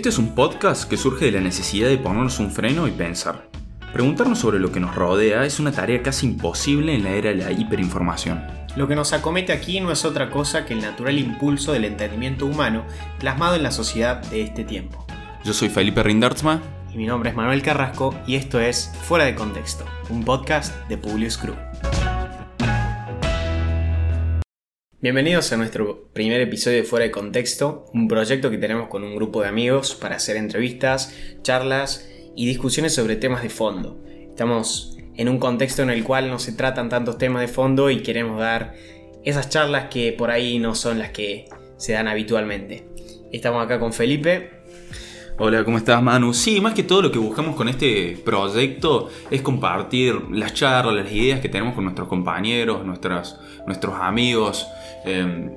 Este es un podcast que surge de la necesidad de ponernos un freno y pensar. Preguntarnos sobre lo que nos rodea es una tarea casi imposible en la era de la hiperinformación. Lo que nos acomete aquí no es otra cosa que el natural impulso del entendimiento humano plasmado en la sociedad de este tiempo. Yo soy Felipe Rindertzma. Y mi nombre es Manuel Carrasco y esto es Fuera de Contexto, un podcast de Publius Crew. Bienvenidos a nuestro primer episodio de Fuera de Contexto, un proyecto que tenemos con un grupo de amigos para hacer entrevistas, charlas y discusiones sobre temas de fondo. Estamos en un contexto en el cual no se tratan tantos temas de fondo y queremos dar esas charlas que por ahí no son las que se dan habitualmente. Estamos acá con Felipe. Hola, ¿cómo estás Manu? Sí, más que todo lo que buscamos con este proyecto es compartir las charlas, las ideas que tenemos con nuestros compañeros, nuestras, nuestros amigos, Em,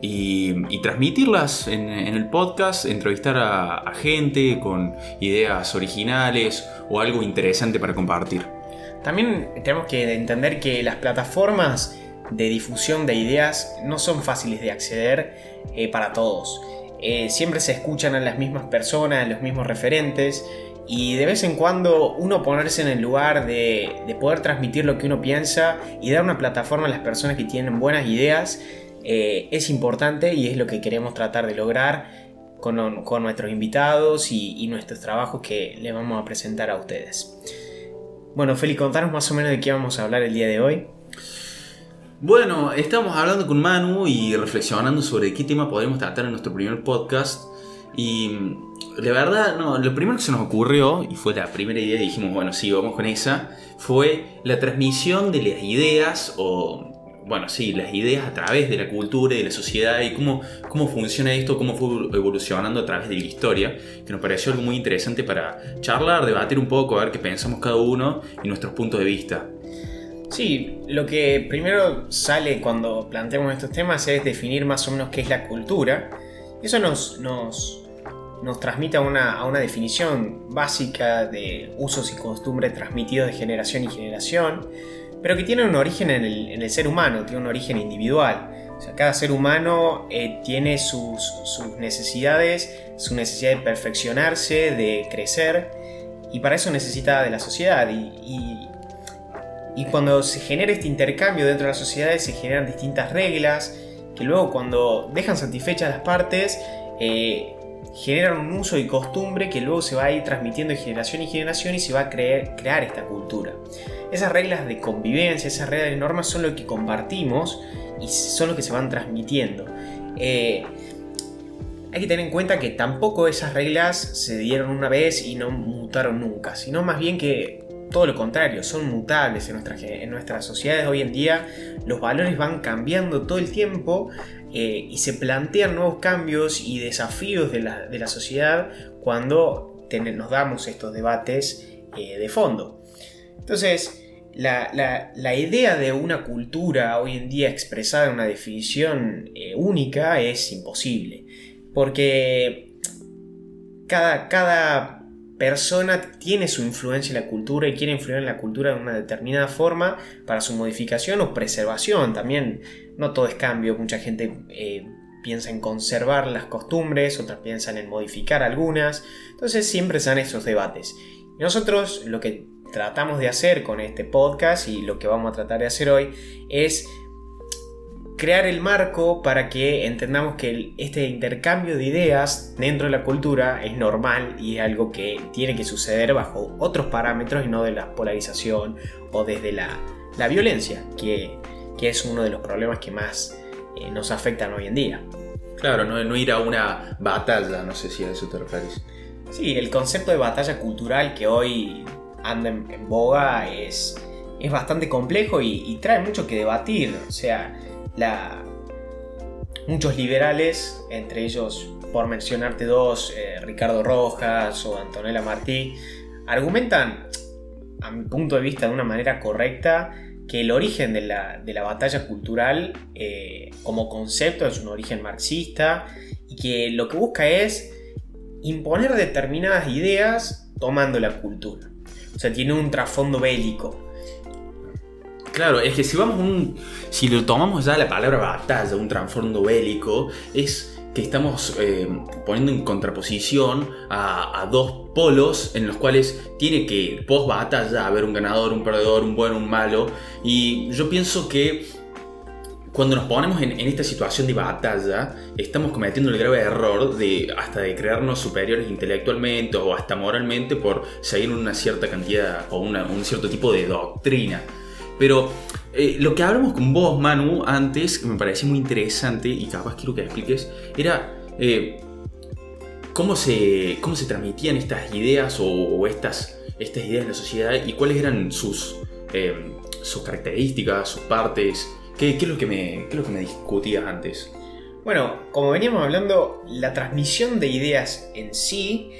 y, transmitirlas en, el podcast, entrevistar a, gente con ideas originales o algo interesante para compartir. También tenemos que entender que las plataformas de difusión de ideas no son fáciles de acceder eh, para todos. Eh, siempre se escuchan a las mismas personas, a los mismos referentes y de vez en cuando uno ponerse en el lugar de, poder transmitir lo que uno piensa y dar una plataforma a las personas que tienen buenas ideas eh, es importante y es lo que queremos tratar de lograr con, nuestros invitados y, nuestros trabajos que le vamos a presentar a ustedes. Bueno, Feli, contanos más o menos de qué vamos a hablar el día de hoy. Bueno, estamos hablando con Manu y reflexionando sobre qué tema podemos tratar en nuestro primer podcast. Y la verdad, no, lo primero que se nos ocurrió, y fue la primera idea, dijimos, bueno, sí, vamos con esa, fue la transmisión de las ideas, o, bueno, sí, las ideas a través de la cultura y de la sociedad, y cómo, cómo funciona esto, cómo fue evolucionando a través de la historia, que nos pareció algo muy interesante para charlar, debatir un poco, a ver qué pensamos cada uno y nuestros puntos de vista. Sí, lo que primero sale cuando planteamos estos temas es definir más o menos qué es la cultura. Eso nos, nos nos transmite a una, definición básica de usos y costumbres transmitidos de generación y generación, pero que tiene un origen en el, ser humano, tiene un origen individual. O sea, cada ser humano eh, tiene sus, necesidades, su necesidad de perfeccionarse, de crecer, y para eso necesita de la sociedad. Y, cuando se genera este intercambio dentro de la sociedad, se generan distintas reglas, que luego cuando dejan satisfechas las partes, eh, generan un uso y costumbre que luego se va a ir transmitiendo de generación en generación y se va a crear esta cultura. Esas reglas de convivencia, esas reglas de normas son lo que compartimos y son lo que se van transmitiendo. Eh, hay que tener en cuenta que tampoco esas reglas se dieron una vez y no mutaron nunca, sino más bien que todo lo contrario, son mutables en, en nuestras sociedades hoy en día, los valores van cambiando todo el tiempo eh, y se plantean nuevos cambios y desafíos de la, sociedad cuando nos damos estos debates eh, de fondo. Entonces, la, idea de una cultura hoy en día expresada en una definición eh, única es imposible, porque cada, cada persona tiene su influencia en la cultura y quiere influir en la cultura de una determinada forma para su modificación o preservación. También no todo es cambio, mucha gente eh, piensa en conservar las costumbres, otras piensan en modificar algunas. Entonces siempre están esos debates. Nosotros lo que tratamos de hacer con este podcast y lo que vamos a tratar de hacer hoy es crear el marco para que entendamos que este intercambio de ideas dentro de la cultura es normal y es algo que tiene que suceder bajo otros parámetros y no de la polarización o desde la, violencia, que, es uno de los problemas que más eh, nos afectan hoy en día. Claro, no, ir a una batalla, no sé si a eso te refieres. Sí, el concepto de batalla cultural que hoy anda en, boga es, es bastante complejo y, y trae mucho que debatir. O sea, la, muchos liberales, entre ellos, por mencionarte dos, eh, Ricardo Rojas o Antonella Martí, argumentan, a mi punto de vista, de una manera correcta, que el origen de la, batalla cultural eh, como concepto es un origen marxista y que lo que busca es imponer determinadas ideas tomando la cultura. O sea, tiene un trasfondo bélico. Claro, es que si vamos un. Si lo tomamos ya la palabra batalla, un trasfondo bélico, es que estamos eh, poniendo en contraposición a, dos polos en los cuales tiene que post batalla haber un ganador, un perdedor, un bueno, un malo. Y yo pienso que cuando nos ponemos en, esta situación de batalla, estamos cometiendo el grave error de hasta de creernos superiores intelectualmente o hasta moralmente por seguir una cierta cantidad o un cierto tipo de doctrina. Pero eh, lo que hablamos con vos, Manu, antes, que me parecía muy interesante y capaz quiero que expliques, era eh, cómo, se, cómo se transmitían estas ideas o, estas, estas ideas en la sociedad y cuáles eran sus, eh, sus características, sus partes. ¿Qué, es lo que me, qué lo que me discutías antes? Bueno, como veníamos hablando, la transmisión de ideas en sí,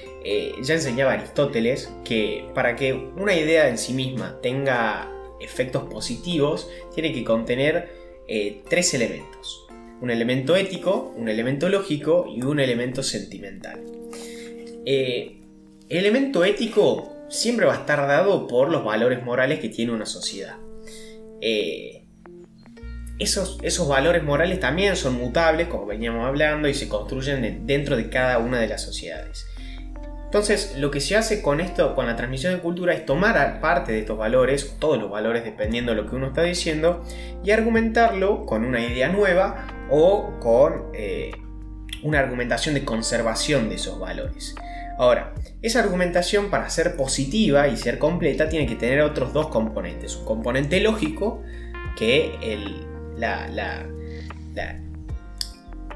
ya enseñaba Aristóteles que para que una idea en sí misma tenga efectos positivos, tiene que contener eh, tres elementos. Un elemento ético, un elemento lógico y un elemento sentimental. Eh, el elemento ético siempre va a estar dado por los valores morales que tiene una sociedad. Eh, esos, esos, valores morales también son mutables, como veníamos hablando, y se construyen dentro de cada una de las sociedades. Entonces, lo que se hace con esto, con la transmisión de cultura, es tomar parte de estos valores, todos los valores dependiendo de lo que uno está diciendo, y argumentarlo con una idea nueva o con eh, una argumentación de conservación de esos valores. Ahora, esa argumentación para ser positiva y ser completa tiene que tener otros dos componentes. Un componente lógico, que la,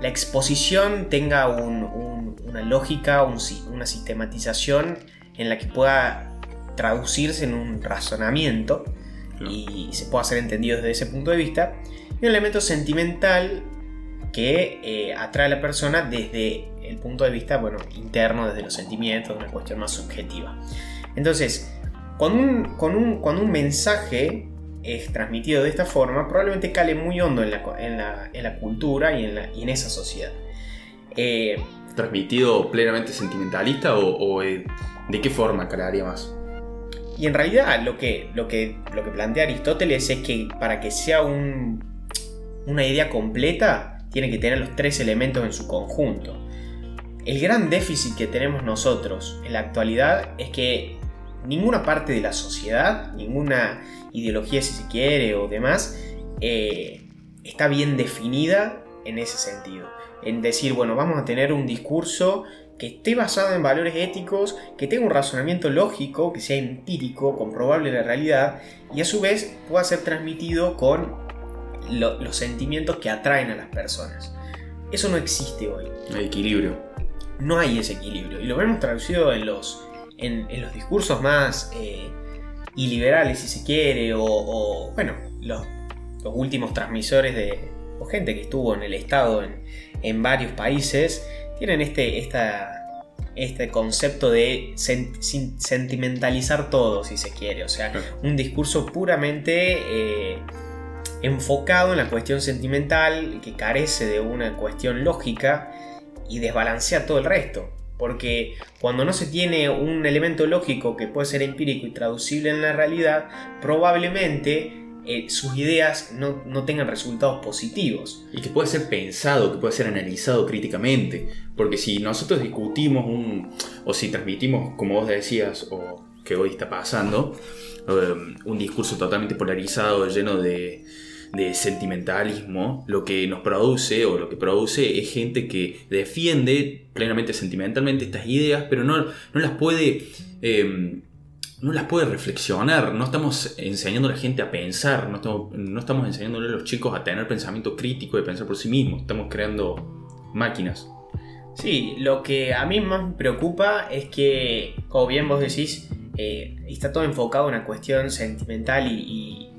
exposición tenga una lógica, una sistematización en la que pueda traducirse en un razonamiento y se pueda ser entendido desde ese punto de vista. Y un elemento sentimental que eh, atrae a la persona desde el punto de vista bueno, interno, desde los sentimientos, una cuestión más subjetiva. Entonces, con cuando un mensaje es transmitido de esta forma, probablemente cale muy hondo en la, cultura y en, esa sociedad. Eh, ¿Transmitido plenamente sentimentalista o, eh, de qué forma calaría más? Y en realidad lo que, lo que, lo que plantea Aristóteles es que para que sea una idea completa, tiene que tener los tres elementos en su conjunto. El gran déficit que tenemos nosotros en la actualidad es que ninguna parte de la sociedad, ninguna ideología si se quiere o demás, eh, está bien definida en ese sentido. En decir, bueno, vamos a tener un discurso que esté basado en valores éticos, que tenga un razonamiento lógico, que sea empírico, comprobable en la realidad, y a su vez pueda ser transmitido con los sentimientos que atraen a las personas. Eso no existe hoy. No hay equilibrio. No hay ese equilibrio. Y lo vemos traducido en los, en, los discursos más eh, iliberales, si se quiere, o, bueno, los, últimos transmisores de, o gente que estuvo en el Estado en, varios países, tienen este, esta, este concepto de sentimentalizar todo, si se quiere, o sea, un discurso puramente eh, enfocado en la cuestión sentimental, que carece de una cuestión lógica y desbalancea todo el resto. Porque cuando no se tiene un elemento lógico que puede ser empírico y traducible en la realidad, probablemente eh, sus ideas no, tengan resultados positivos. Y que puede ser pensado, que puede ser analizado críticamente. Porque si nosotros discutimos un, o si transmitimos, como vos decías, o que hoy está pasando, um, un discurso totalmente polarizado, lleno de, de sentimentalismo, lo que nos produce o lo que produce es gente que defiende plenamente sentimentalmente estas ideas, pero no, no las puede... Em, no las puede reflexionar, no estamos enseñando a la gente a pensar, no estamos, no estamos enseñándole a los chicos a tener pensamiento crítico de pensar por sí mismos, estamos creando máquinas. Sí, lo que a mí más me preocupa es que, como bien vos decís, eh, está todo enfocado en una cuestión sentimental y,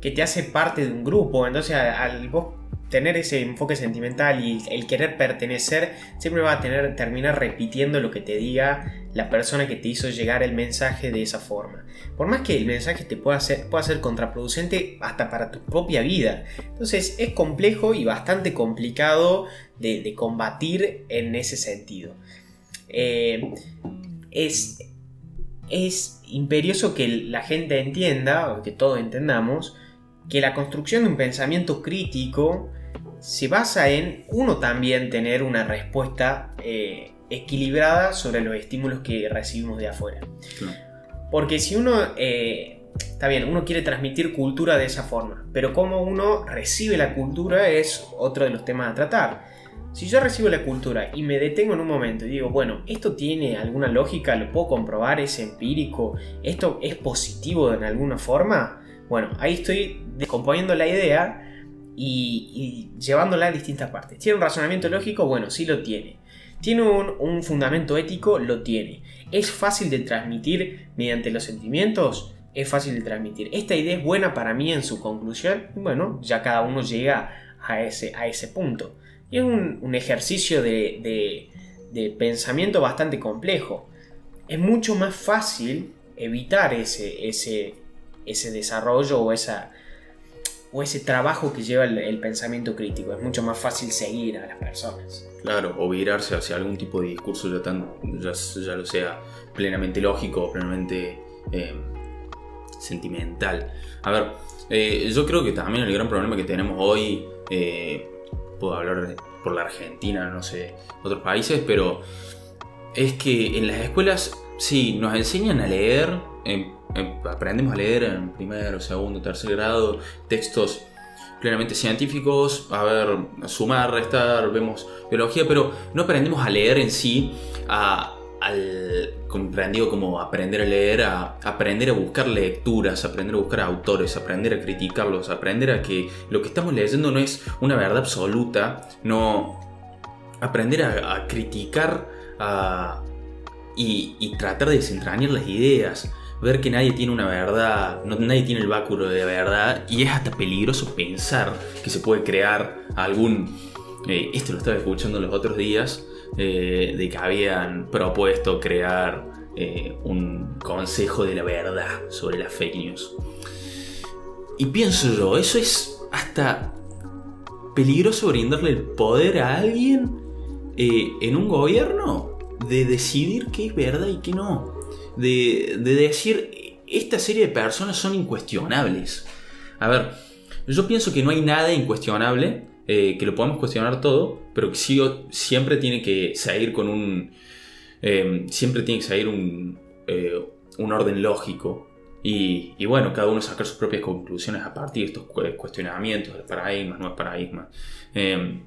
que te hace parte de un grupo. Entonces, al, vos tener ese enfoque sentimental y el querer pertenecer, siempre va a tener, terminar repitiendo lo que te diga la persona que te hizo llegar el mensaje de esa forma. Por más que el mensaje te pueda ser, pueda ser contraproducente hasta para tu propia vida. Entonces es complejo y bastante complicado de, combatir en ese sentido. Eh, es, es imperioso que la gente entienda, o que todos entendamos, que la construcción de un pensamiento crítico se basa en uno también tener una respuesta eh, equilibrada sobre los estímulos que recibimos de afuera. Porque si uno, eh, está bien, uno quiere transmitir cultura de esa forma, pero cómo uno recibe la cultura es otro de los temas a tratar. Si yo recibo la cultura y me detengo en un momento y digo, bueno, esto tiene alguna lógica, lo puedo comprobar, es empírico, esto es positivo en alguna forma, bueno, ahí estoy descomponiendo la idea y, llevándola a distintas partes. ¿Tiene un razonamiento lógico? Bueno, sí lo tiene. ¿Tiene un, fundamento ético? Lo tiene. ¿Es fácil de transmitir mediante los sentimientos? Es fácil de transmitir. ¿Esta idea es buena para mí en su conclusión? Bueno, ya cada uno llega a ese, a ese punto. Y es un, ejercicio de, pensamiento bastante complejo. Es mucho más fácil evitar ese, ese, ese desarrollo o esa, o ese trabajo que lleva el, pensamiento crítico. Es mucho más fácil seguir a las personas. Claro, o virarse hacia algún tipo de discurso ya, tan, ya, lo sea plenamente lógico, plenamente eh, sentimental. A ver, eh, yo creo que también el gran problema que tenemos hoy, eh, puedo hablar por la Argentina, no sé, otros países, pero es que en las escuelas sí, nos enseñan a leer Em, aprendemos a leer en primero, segundo, tercer grado textos plenamente científicos, a ver, sumar, restar, vemos biología, pero no aprendemos a leer en sí, a, al comprendido como aprender a leer, a aprender a buscar lecturas, aprender a buscar autores, aprender a criticarlos, aprender a que lo que estamos leyendo no es una verdad absoluta, no aprender a, criticar y, y tratar de desentrañar las ideas ver que nadie tiene una verdad, no, nadie tiene el báculo de verdad y es hasta peligroso pensar que se puede crear algún... Eh, esto lo estaba escuchando los otros días, eh, de que habían propuesto crear eh, un consejo de la verdad sobre las fake news. Y pienso yo, eso es hasta peligroso brindarle el poder a alguien en un gobierno de decidir qué es verdad y qué no de, decir, esta serie de personas son incuestionables. A ver, yo pienso que no hay nada incuestionable, eh, que lo podemos cuestionar todo, pero que siempre tiene que salir con un... Em, siempre tiene que salir un, eh, un orden lógico. Y, bueno, cada uno sacar sus propias conclusiones a partir de estos cuestionamientos de paradigmas, nuevos paradigmas. Em,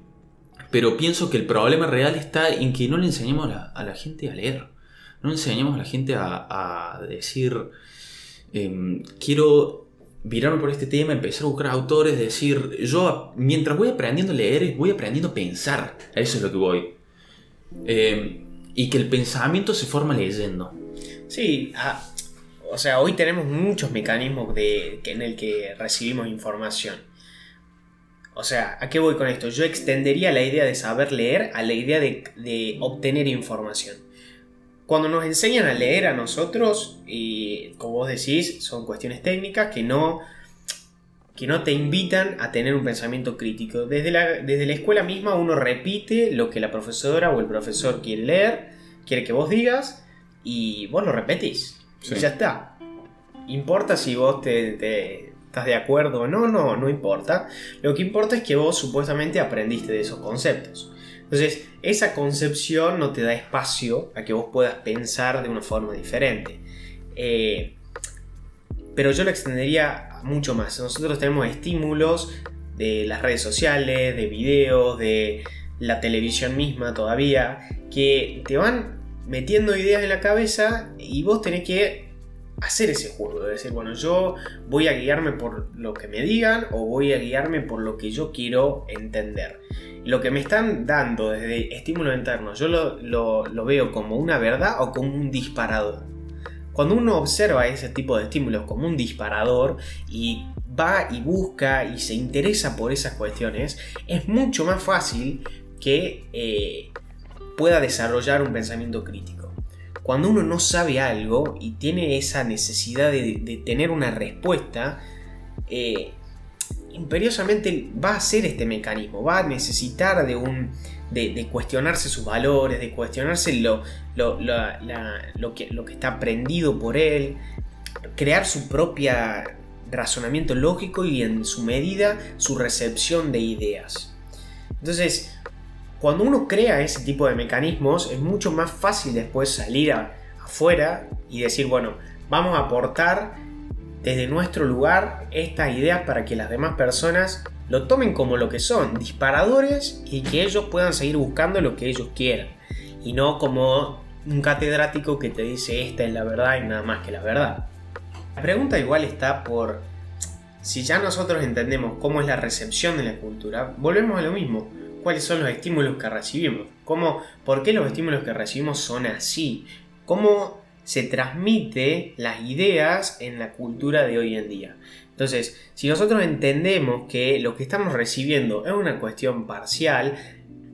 pero pienso que el problema real está en que no le enseñemos a la gente a leer no enseñamos a la gente a, decir, em, quiero virarme por este tema, empezar a buscar autores, decir, yo mientras voy aprendiendo a leer, voy aprendiendo a pensar, a eso es lo que voy. Em, y que el pensamiento se forma leyendo. Sí, ah, o sea, hoy tenemos muchos mecanismos de, en el que recibimos información. O sea, ¿a qué voy con esto? Yo extendería la idea de saber leer a la idea de obtener información. Cuando nos enseñan a leer a nosotros, y como vos decís, son cuestiones técnicas que no, que no te invitan a tener un pensamiento crítico. Desde la, desde la escuela misma uno repite lo que la profesora o el profesor quiere leer, quiere que vos digas, y vos lo repetís. Y ya está. Importa si vos te, estás de acuerdo o no, no, no importa. Lo que importa es que vos supuestamente aprendiste de esos conceptos. Entonces, esa concepción no te da espacio a que vos puedas pensar de una forma diferente. Eh, pero yo lo extendería mucho más. Nosotros tenemos estímulos de las redes sociales, de videos, de la televisión misma todavía, que te van metiendo ideas en la cabeza y vos tenés que hacer ese juego, de decir, bueno, yo voy a guiarme por lo que me digan o voy a guiarme por lo que yo quiero entender lo que me están dando desde estímulo interno, yo lo, veo como una verdad o como un disparador. Cuando uno observa ese tipo de estímulos como un disparador y va y busca y se interesa por esas cuestiones, es mucho más fácil que eh, pueda desarrollar un pensamiento crítico. Cuando uno no sabe algo y tiene esa necesidad de, tener una respuesta, eh, imperiosamente va a hacer este mecanismo, va a necesitar de un. de, cuestionarse sus valores, de cuestionarse lo, lo, que, lo que está aprendido por él, crear su propia razonamiento lógico y en su medida su recepción de ideas. Entonces, cuando uno crea ese tipo de mecanismos, es mucho más fácil después salir afuera y decir, bueno, vamos a aportar desde nuestro lugar estas ideas para que las demás personas lo tomen como lo que son, disparadores y que ellos puedan seguir buscando lo que ellos quieran. Y no como un catedrático que te dice esta es la verdad y nada más que la verdad. La pregunta igual está por si ya nosotros entendemos cómo es la recepción de la cultura, volvemos a lo mismo. ¿Cuáles son los estímulos que recibimos? ¿Cómo, ¿Por qué los estímulos que recibimos son así? ¿Cómo se transmite las ideas en la cultura de hoy en día? Entonces, si nosotros entendemos que lo que estamos recibiendo es una cuestión parcial,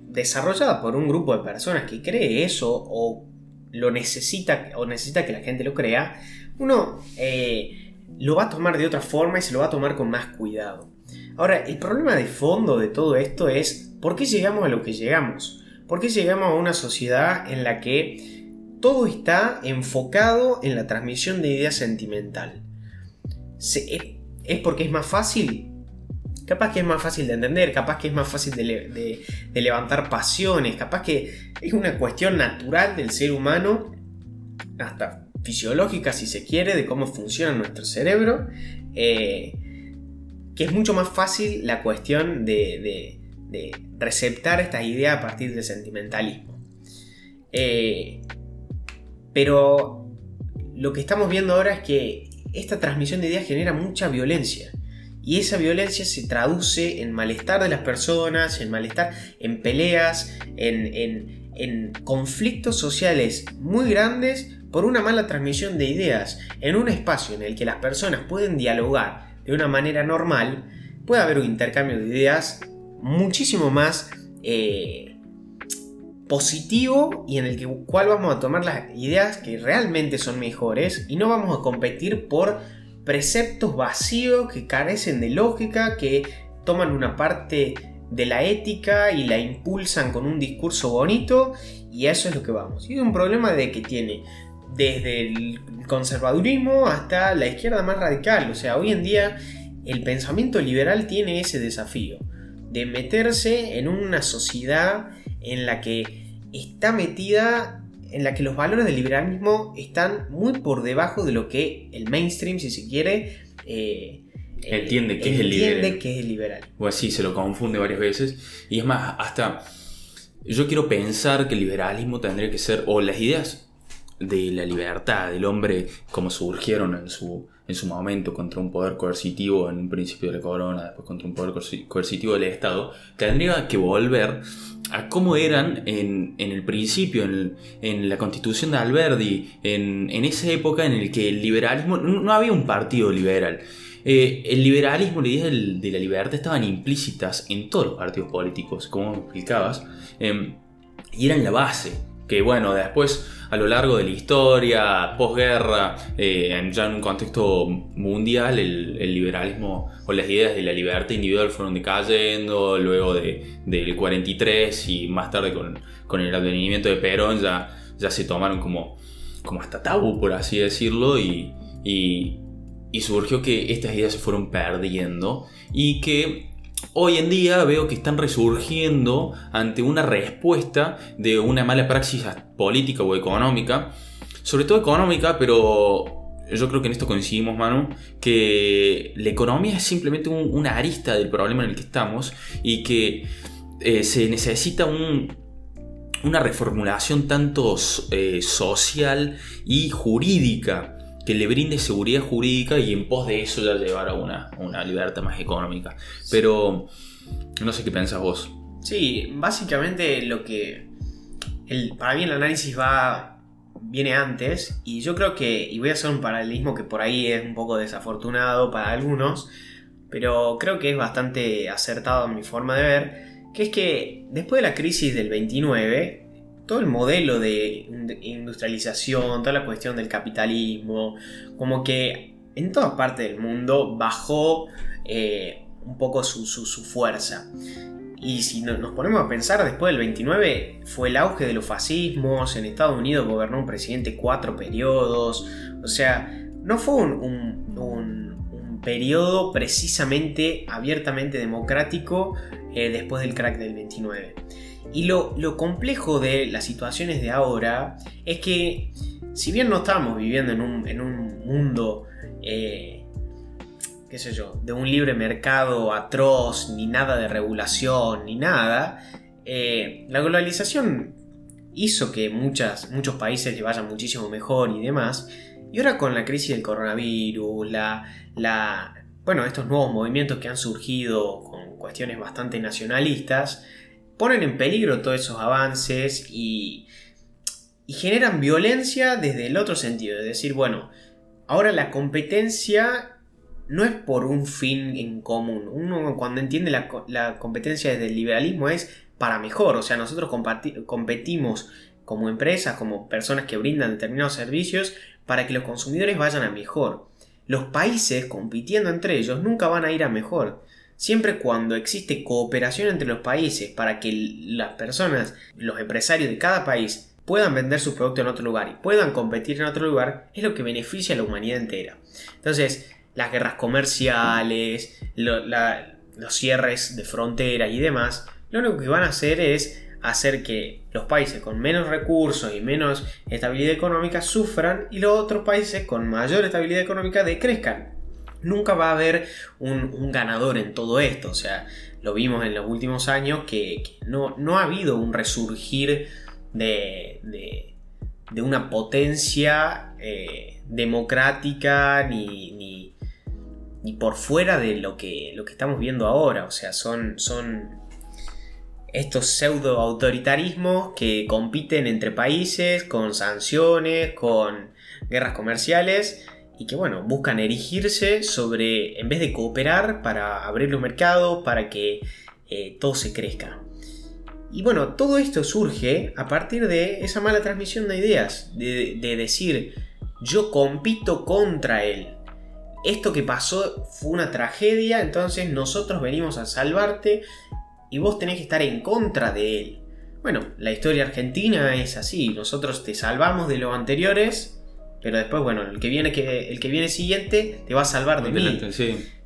desarrollada por un grupo de personas que cree eso o lo necesita o necesita que la gente lo crea, uno eh, lo va a tomar de otra forma y se lo va a tomar con más cuidado. Ahora, el problema de fondo de todo esto es ¿por qué llegamos a lo que llegamos? ¿Por qué llegamos a una sociedad en la que todo está enfocado en la transmisión de ideas sentimental? ¿Es porque es más fácil? Capaz que es más fácil de entender, capaz que es más fácil de, levantar pasiones, capaz que es una cuestión natural del ser humano, hasta fisiológica si se quiere, de cómo funciona nuestro cerebro, eh, que es mucho más fácil la cuestión de, receptar estas ideas a partir del sentimentalismo. Eh, pero lo que estamos viendo ahora es que esta transmisión de ideas genera mucha violencia. Y esa violencia se traduce en malestar de las personas, en malestar, en peleas, en, conflictos sociales muy grandes por una mala transmisión de ideas. En un espacio en el que las personas pueden dialogar de una manera normal, puede haber un intercambio de ideas muchísimo más eh, positivo y en el que, cual vamos a tomar las ideas que realmente son mejores y no vamos a competir por preceptos vacíos que carecen de lógica, que toman una parte de la ética y la impulsan con un discurso bonito y eso es lo que vamos. Y es un problema de que tiene desde el conservadurismo hasta la izquierda más radical. O sea, hoy en día el pensamiento liberal tiene ese desafío de meterse en una sociedad en la que está metida en la que los valores del liberalismo están muy por debajo de lo que el mainstream, si se quiere, eh, entiende, que, es el liberal. que es el liberal. O así se lo confunde varias veces. Y es más, hasta yo quiero pensar que el liberalismo tendría que ser, o las ideas de la libertad del hombre como surgieron en su, en su momento contra un poder coercitivo en un principio de la corona, después contra un poder coercitivo del Estado, tendría que volver a cómo eran en, el principio, en, la constitución de Alberdi, en, esa época en el que el liberalismo, no, había un partido liberal. Eh, el liberalismo, la idea de la libertad estaban implícitas en todos los partidos políticos, como explicabas, em, y eran la base que bueno, después a lo largo de la historia, posguerra, eh, ya en un contexto mundial, el, liberalismo o las ideas de la libertad individual fueron decayendo, luego de, del 43 y más tarde con, el advenimiento de Perón ya, ya se tomaron como, como hasta tabú, por así decirlo, y, y surgió que estas ideas se fueron perdiendo y que hoy en día veo que están resurgiendo ante una respuesta de una mala praxis política o económica, sobre todo económica, pero yo creo que en esto coincidimos, Manu, que la economía es simplemente una arista del problema en el que estamos y que eh, se necesita una reformulación tanto eh, social y jurídica que le brinde seguridad jurídica y en pos de eso ya llevar a una, una libertad más económica. Pero no sé qué pensás vos. Sí, básicamente lo que... El, para mí el análisis va viene antes y yo creo que, y voy a hacer un paralelismo que por ahí es un poco desafortunado para algunos, pero creo que es bastante acertado en mi forma de ver, que es que después de la crisis del 29, todo el modelo de industrialización, toda la cuestión del capitalismo, como que en toda parte del mundo bajó eh, un poco su, fuerza. Y si nos ponemos a pensar, después del 29 fue el auge de los fascismos, en Estados Unidos gobernó un presidente cuatro periodos, o sea, no fue un, periodo precisamente abiertamente democrático eh, después del crack del 29. Y lo, complejo de las situaciones de ahora es que si bien no estamos viviendo en un, mundo, eh, qué sé yo, de un libre mercado atroz, ni nada de regulación, ni nada, eh, la globalización hizo que muchas, muchos países le vayan muchísimo mejor y demás. Y ahora con la crisis del coronavirus, la, la, bueno, estos nuevos movimientos que han surgido con cuestiones bastante nacionalistas, ponen en peligro todos esos avances y, generan violencia desde el otro sentido. Es decir, bueno, ahora la competencia no es por un fin en común. Uno cuando entiende la, la competencia desde el liberalismo es para mejor. O sea, nosotros competimos como empresas, como personas que brindan determinados servicios, para que los consumidores vayan a mejor. Los países compitiendo entre ellos nunca van a ir a mejor. Siempre cuando existe cooperación entre los países para que las personas, los empresarios de cada país puedan vender sus productos en otro lugar y puedan competir en otro lugar, es lo que beneficia a la humanidad entera. Entonces, las guerras comerciales, los cierres de frontera y demás, lo único que van a hacer es hacer que los países con menos recursos y menos estabilidad económica sufran y los otros países con mayor estabilidad económica decrezcan. Nunca va a haber un, ganador en todo esto, o sea, lo vimos en los últimos años que, no, no, ha habido un resurgir de, de, una potencia eh, democrática ni, ni, ni, por fuera de lo que, lo que estamos viendo ahora, o sea, son... son estos pseudo autoritarismos que compiten entre países con sanciones, con guerras comerciales y que bueno, buscan erigirse sobre, en vez de cooperar para abrir los mercados, para que eh, todo se crezca. Y bueno, todo esto surge a partir de esa mala transmisión de ideas, de, de decir, yo compito contra él. Esto que pasó fue una tragedia, entonces nosotros venimos a salvarte y vos tenés que estar en contra de él. Bueno, la historia argentina es así, nosotros te salvamos de los anteriores, pero después, bueno, el que viene, que, el que viene siguiente te va a salvar de mí.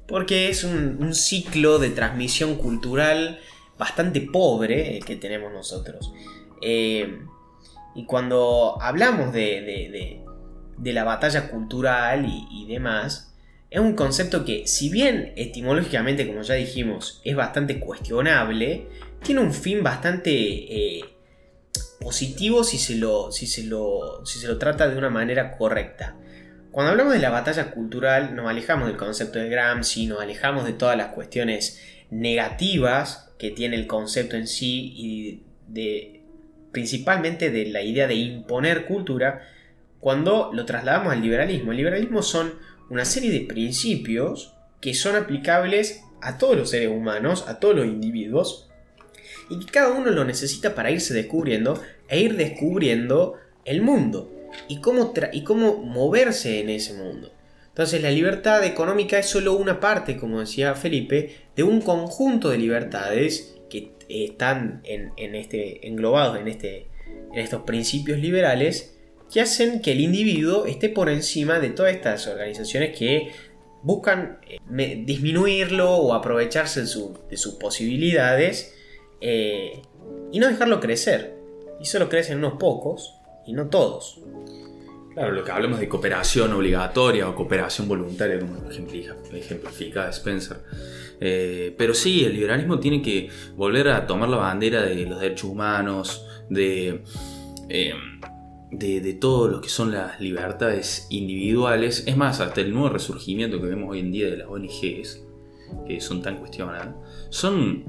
Porque es un, ciclo de transmisión cultural bastante pobre el que tenemos nosotros. Eh, y cuando hablamos de, de, la batalla cultural y demás, es un concepto que, si bien etimológicamente, como ya dijimos, es bastante cuestionable, tiene un fin bastante eh, positivo si se, lo, si, se lo, si se lo trata de una manera correcta. Cuando hablamos de la batalla cultural, nos alejamos del concepto de Gramsci, nos alejamos de todas las cuestiones negativas que tiene el concepto en sí y de, principalmente de la idea de imponer cultura, cuando lo trasladamos al liberalismo. El liberalismo son una serie de principios que son aplicables a todos los seres humanos, a todos los individuos, y que cada uno lo necesita para irse descubriendo e ir descubriendo el mundo y cómo, y cómo moverse en ese mundo. Entonces la libertad económica es solo una parte, como decía Felipe, de un conjunto de libertades que están en, este, englobados en, este, en estos principios liberales que hacen que el individuo esté por encima de todas estas organizaciones que buscan eh, disminuirlo o aprovecharse de, sus posibilidades eh, y no dejarlo crecer. Y solo crecen unos pocos y no todos. Claro, lo que hablamos de cooperación obligatoria o cooperación voluntaria, como ejemplifica Spencer. Eh, pero sí, el liberalismo tiene que volver a tomar la bandera de los derechos humanos, de de, de, todo lo que son las libertades individuales, es más, hasta el nuevo resurgimiento que vemos hoy en día de las ONGs, que son tan cuestionadas, son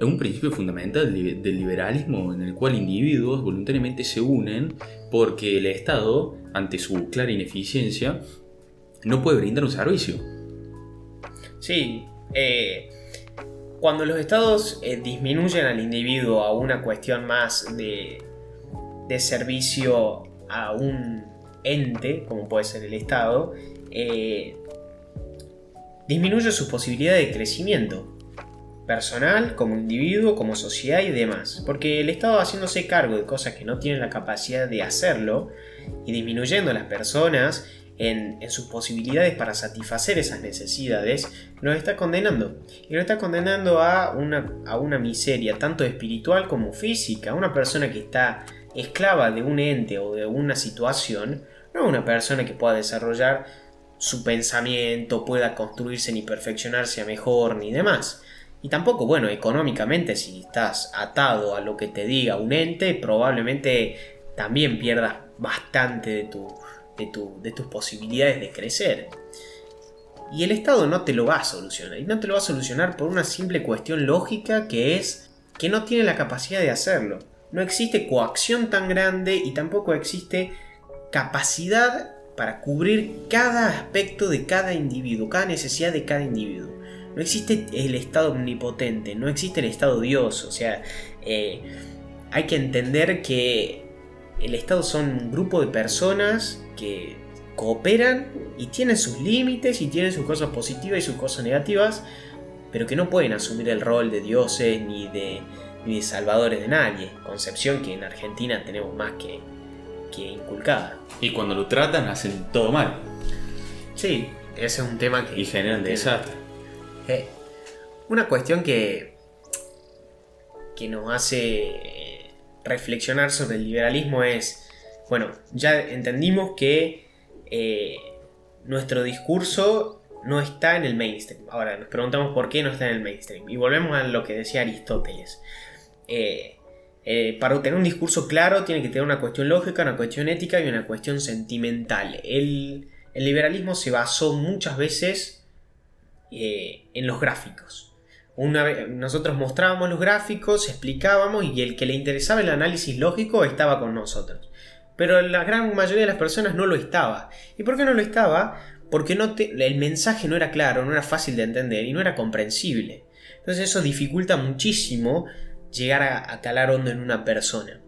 un principio fundamental del liberalismo en el cual individuos voluntariamente se unen porque el Estado, ante su clara ineficiencia, no puede brindar un servicio. Sí, eh, cuando los estados eh, disminuyen al individuo a una cuestión más de de servicio a un ente, como puede ser el Estado, eh, disminuye su posibilidad de crecimiento personal, como individuo, como sociedad y demás. Porque el Estado haciéndose cargo de cosas que no tienen la capacidad de hacerlo y disminuyendo a las personas en, sus posibilidades para satisfacer esas necesidades, nos está condenando. Y nos está condenando a una, a una miseria, tanto espiritual como física. Una persona que está esclava de un ente o de una situación, no una persona que pueda desarrollar su pensamiento, pueda construirse ni perfeccionarse a mejor ni demás. Y tampoco, bueno, económicamente, si estás atado a lo que te diga un ente, probablemente también pierdas bastante de, tu, de, de tus posibilidades de crecer. Y el Estado no te lo va a solucionar. Y no te lo va a solucionar por una simple cuestión lógica que es que no tiene la capacidad de hacerlo. No existe coacción tan grande y tampoco existe capacidad para cubrir cada aspecto de cada individuo, cada necesidad de cada individuo. No existe el Estado omnipotente, no existe el Estado Dios, o sea, eh, hay que entender que el Estado son un grupo de personas que cooperan y tienen sus límites y tienen sus cosas positivas y sus cosas negativas, pero que no pueden asumir el rol de dioses ni de, ni de salvadores de nadie, concepción que en Argentina tenemos más que, que inculcada. Y cuando lo tratan hacen todo mal. Sí, ese es un tema que... Y generan desastre. Eh, una cuestión que, que nos hace reflexionar sobre el liberalismo es, bueno, ya entendimos que eh, nuestro discurso no está en el mainstream. Ahora nos preguntamos por qué no está en el mainstream. Y volvemos a lo que decía Aristóteles. Eh, para obtener un discurso claro tiene que tener una cuestión lógica, una cuestión ética y una cuestión sentimental. El, el liberalismo se basó muchas veces eh, en los gráficos. Una vez, nosotros mostrábamos los gráficos, explicábamos y el que le interesaba el análisis lógico estaba con nosotros. Pero la gran mayoría de las personas no lo estaba. ¿Y por qué no lo estaba? Porque el mensaje no era claro, no era fácil de entender y no era comprensible. Entonces eso dificulta muchísimo llegar a, a calar hondo en una persona.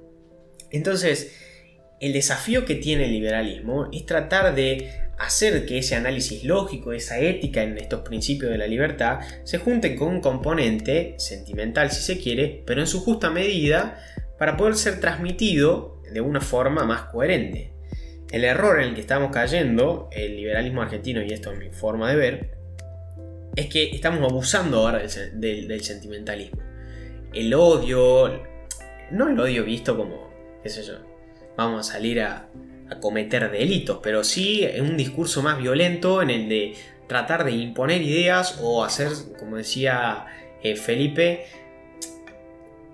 Entonces, el desafío que tiene el liberalismo es tratar de hacer que ese análisis lógico, esa ética en estos principios de la libertad, se junten con un componente sentimental si se quiere, pero en su justa medida para poder ser transmitido de una forma más coherente. El error en el que estamos cayendo, el liberalismo argentino, y esto es mi forma de ver, es que estamos abusando ahora del, del sentimentalismo. El odio, no el odio visto como, qué sé yo, vamos a salir a, a cometer delitos, pero sí en un discurso más violento en el de tratar de imponer ideas o hacer, como decía eh, Felipe,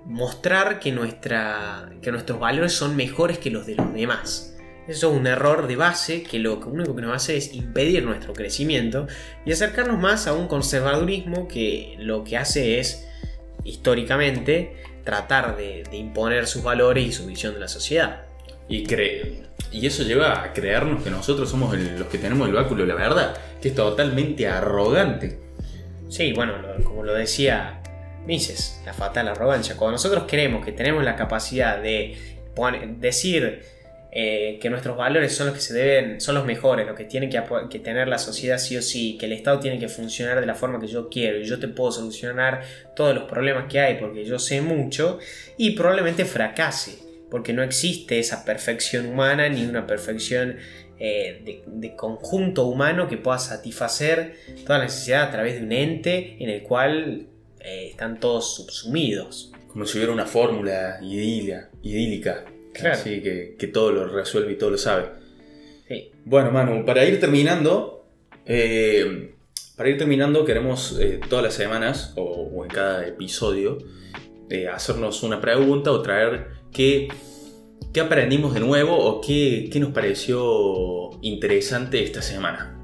mostrar que, nuestra, que nuestros valores son mejores que los de los demás. Eso es un error de base que lo único que nos hace es impedir nuestro crecimiento y acercarnos más a un conservadurismo que lo que hace es, históricamente, tratar de, imponer sus valores y su visión de la sociedad. Y cree y eso lleva a creernos que nosotros somos los que tenemos el báculo la verdad, que es totalmente arrogante. Sí, bueno, como lo decía Mises, la fatal arrogancia. Cuando nosotros creemos que tenemos la capacidad de decir eh, que nuestros valores son los que se deben, son los mejores, lo que tiene que, tener la sociedad sí o sí, que el Estado tiene que funcionar de la forma que yo quiero y yo te puedo solucionar todos los problemas que hay porque yo sé mucho y probablemente fracase porque no existe esa perfección humana ni una perfección eh, de, conjunto humano que pueda satisfacer toda la necesidad a través de un ente en el cual eh, están todos subsumidos. Como si hubiera una fórmula idílica, así que, todo lo resuelve y todo lo sabe. Bueno, Manu, para ir terminando, eh, para ir terminando queremos todas las semanas o, en cada episodio hacernos una pregunta o traer ¿Qué, qué aprendimos de nuevo o qué, qué, nos pareció interesante esta semana?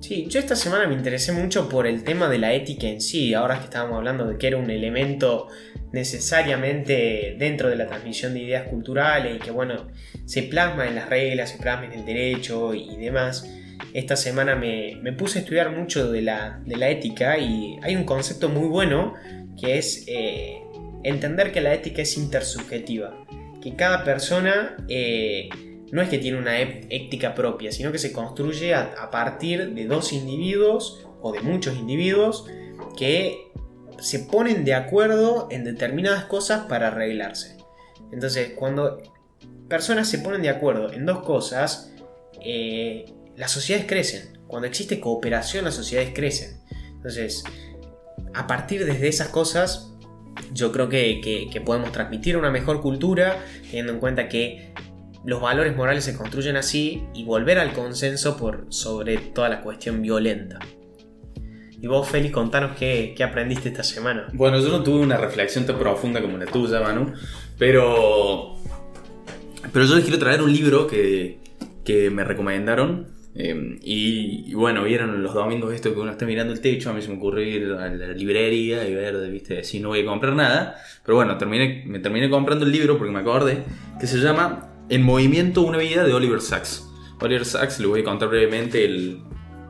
Sí, yo esta semana me interesé mucho por el tema de la ética en sí, ahora que estábamos hablando de que era un elemento necesariamente dentro de la transmisión de ideas culturales y que bueno, se plasma en las reglas, se plasma en el derecho y demás. Esta semana me, me puse a estudiar mucho de la, de la, ética y hay un concepto muy bueno que es eh, entender que la ética es intersubjetiva, que cada persona eh, no es que tiene una ética propia, sino que se construye a, partir de dos individuos o de muchos individuos que se ponen de acuerdo en determinadas cosas para arreglarse. Entonces, cuando personas se ponen de acuerdo en dos cosas, eh, las sociedades crecen. Cuando existe cooperación, las sociedades crecen. Entonces, a partir de esas cosas, yo creo que, podemos transmitir una mejor cultura, teniendo en cuenta que los valores morales se construyen así y volver al consenso por sobre toda la cuestión violenta. Y vos, Félix, contanos qué, aprendiste esta semana. Bueno, yo no tuve una reflexión tan profunda como la tuya, Manu, pero, pero yo les quiero traer un libro que, que me recomendaron Em, y, bueno, vieron los domingos esto que uno está mirando el techo, a mí se me ocurrió ir a la librería y ver, viste, si no voy a comprar nada. Pero bueno, me terminé comprando el libro porque me acordé, que se llama En Movimiento, una vida de Oliver Sacks. Oliver Sacks, le voy a contar brevemente el,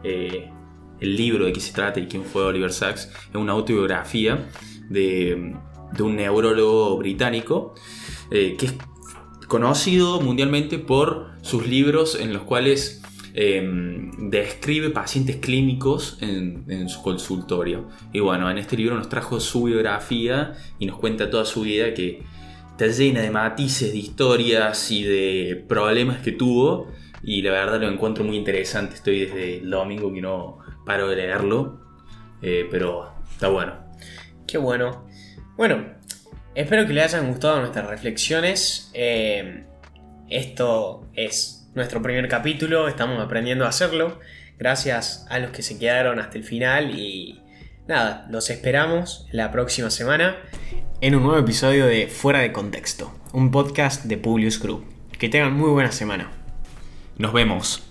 eh, el libro de qué se trata y quién fue Oliver Sacks. Es una autobiografía de, de un neurólogo británico eh, que es conocido mundialmente por sus libros en los cuales Em, describe pacientes clínicos en, su consultorio. Y bueno, en este libro nos trajo su biografía y nos cuenta toda su vida que está llena de matices, de historias y de problemas que tuvo. Y la verdad lo encuentro muy interesante. Estoy desde el domingo que no paro de leerlo. Eh, pero está bueno. Qué bueno. Bueno, espero que les hayan gustado nuestras reflexiones. Eh, esto es nuestro primer capítulo, estamos aprendiendo a hacerlo. Gracias a los que se quedaron hasta el final y nada, los esperamos la próxima semana en un nuevo episodio de Fuera de Contexto, un podcast de Publius Group. Que tengan muy buena semana. Nos vemos.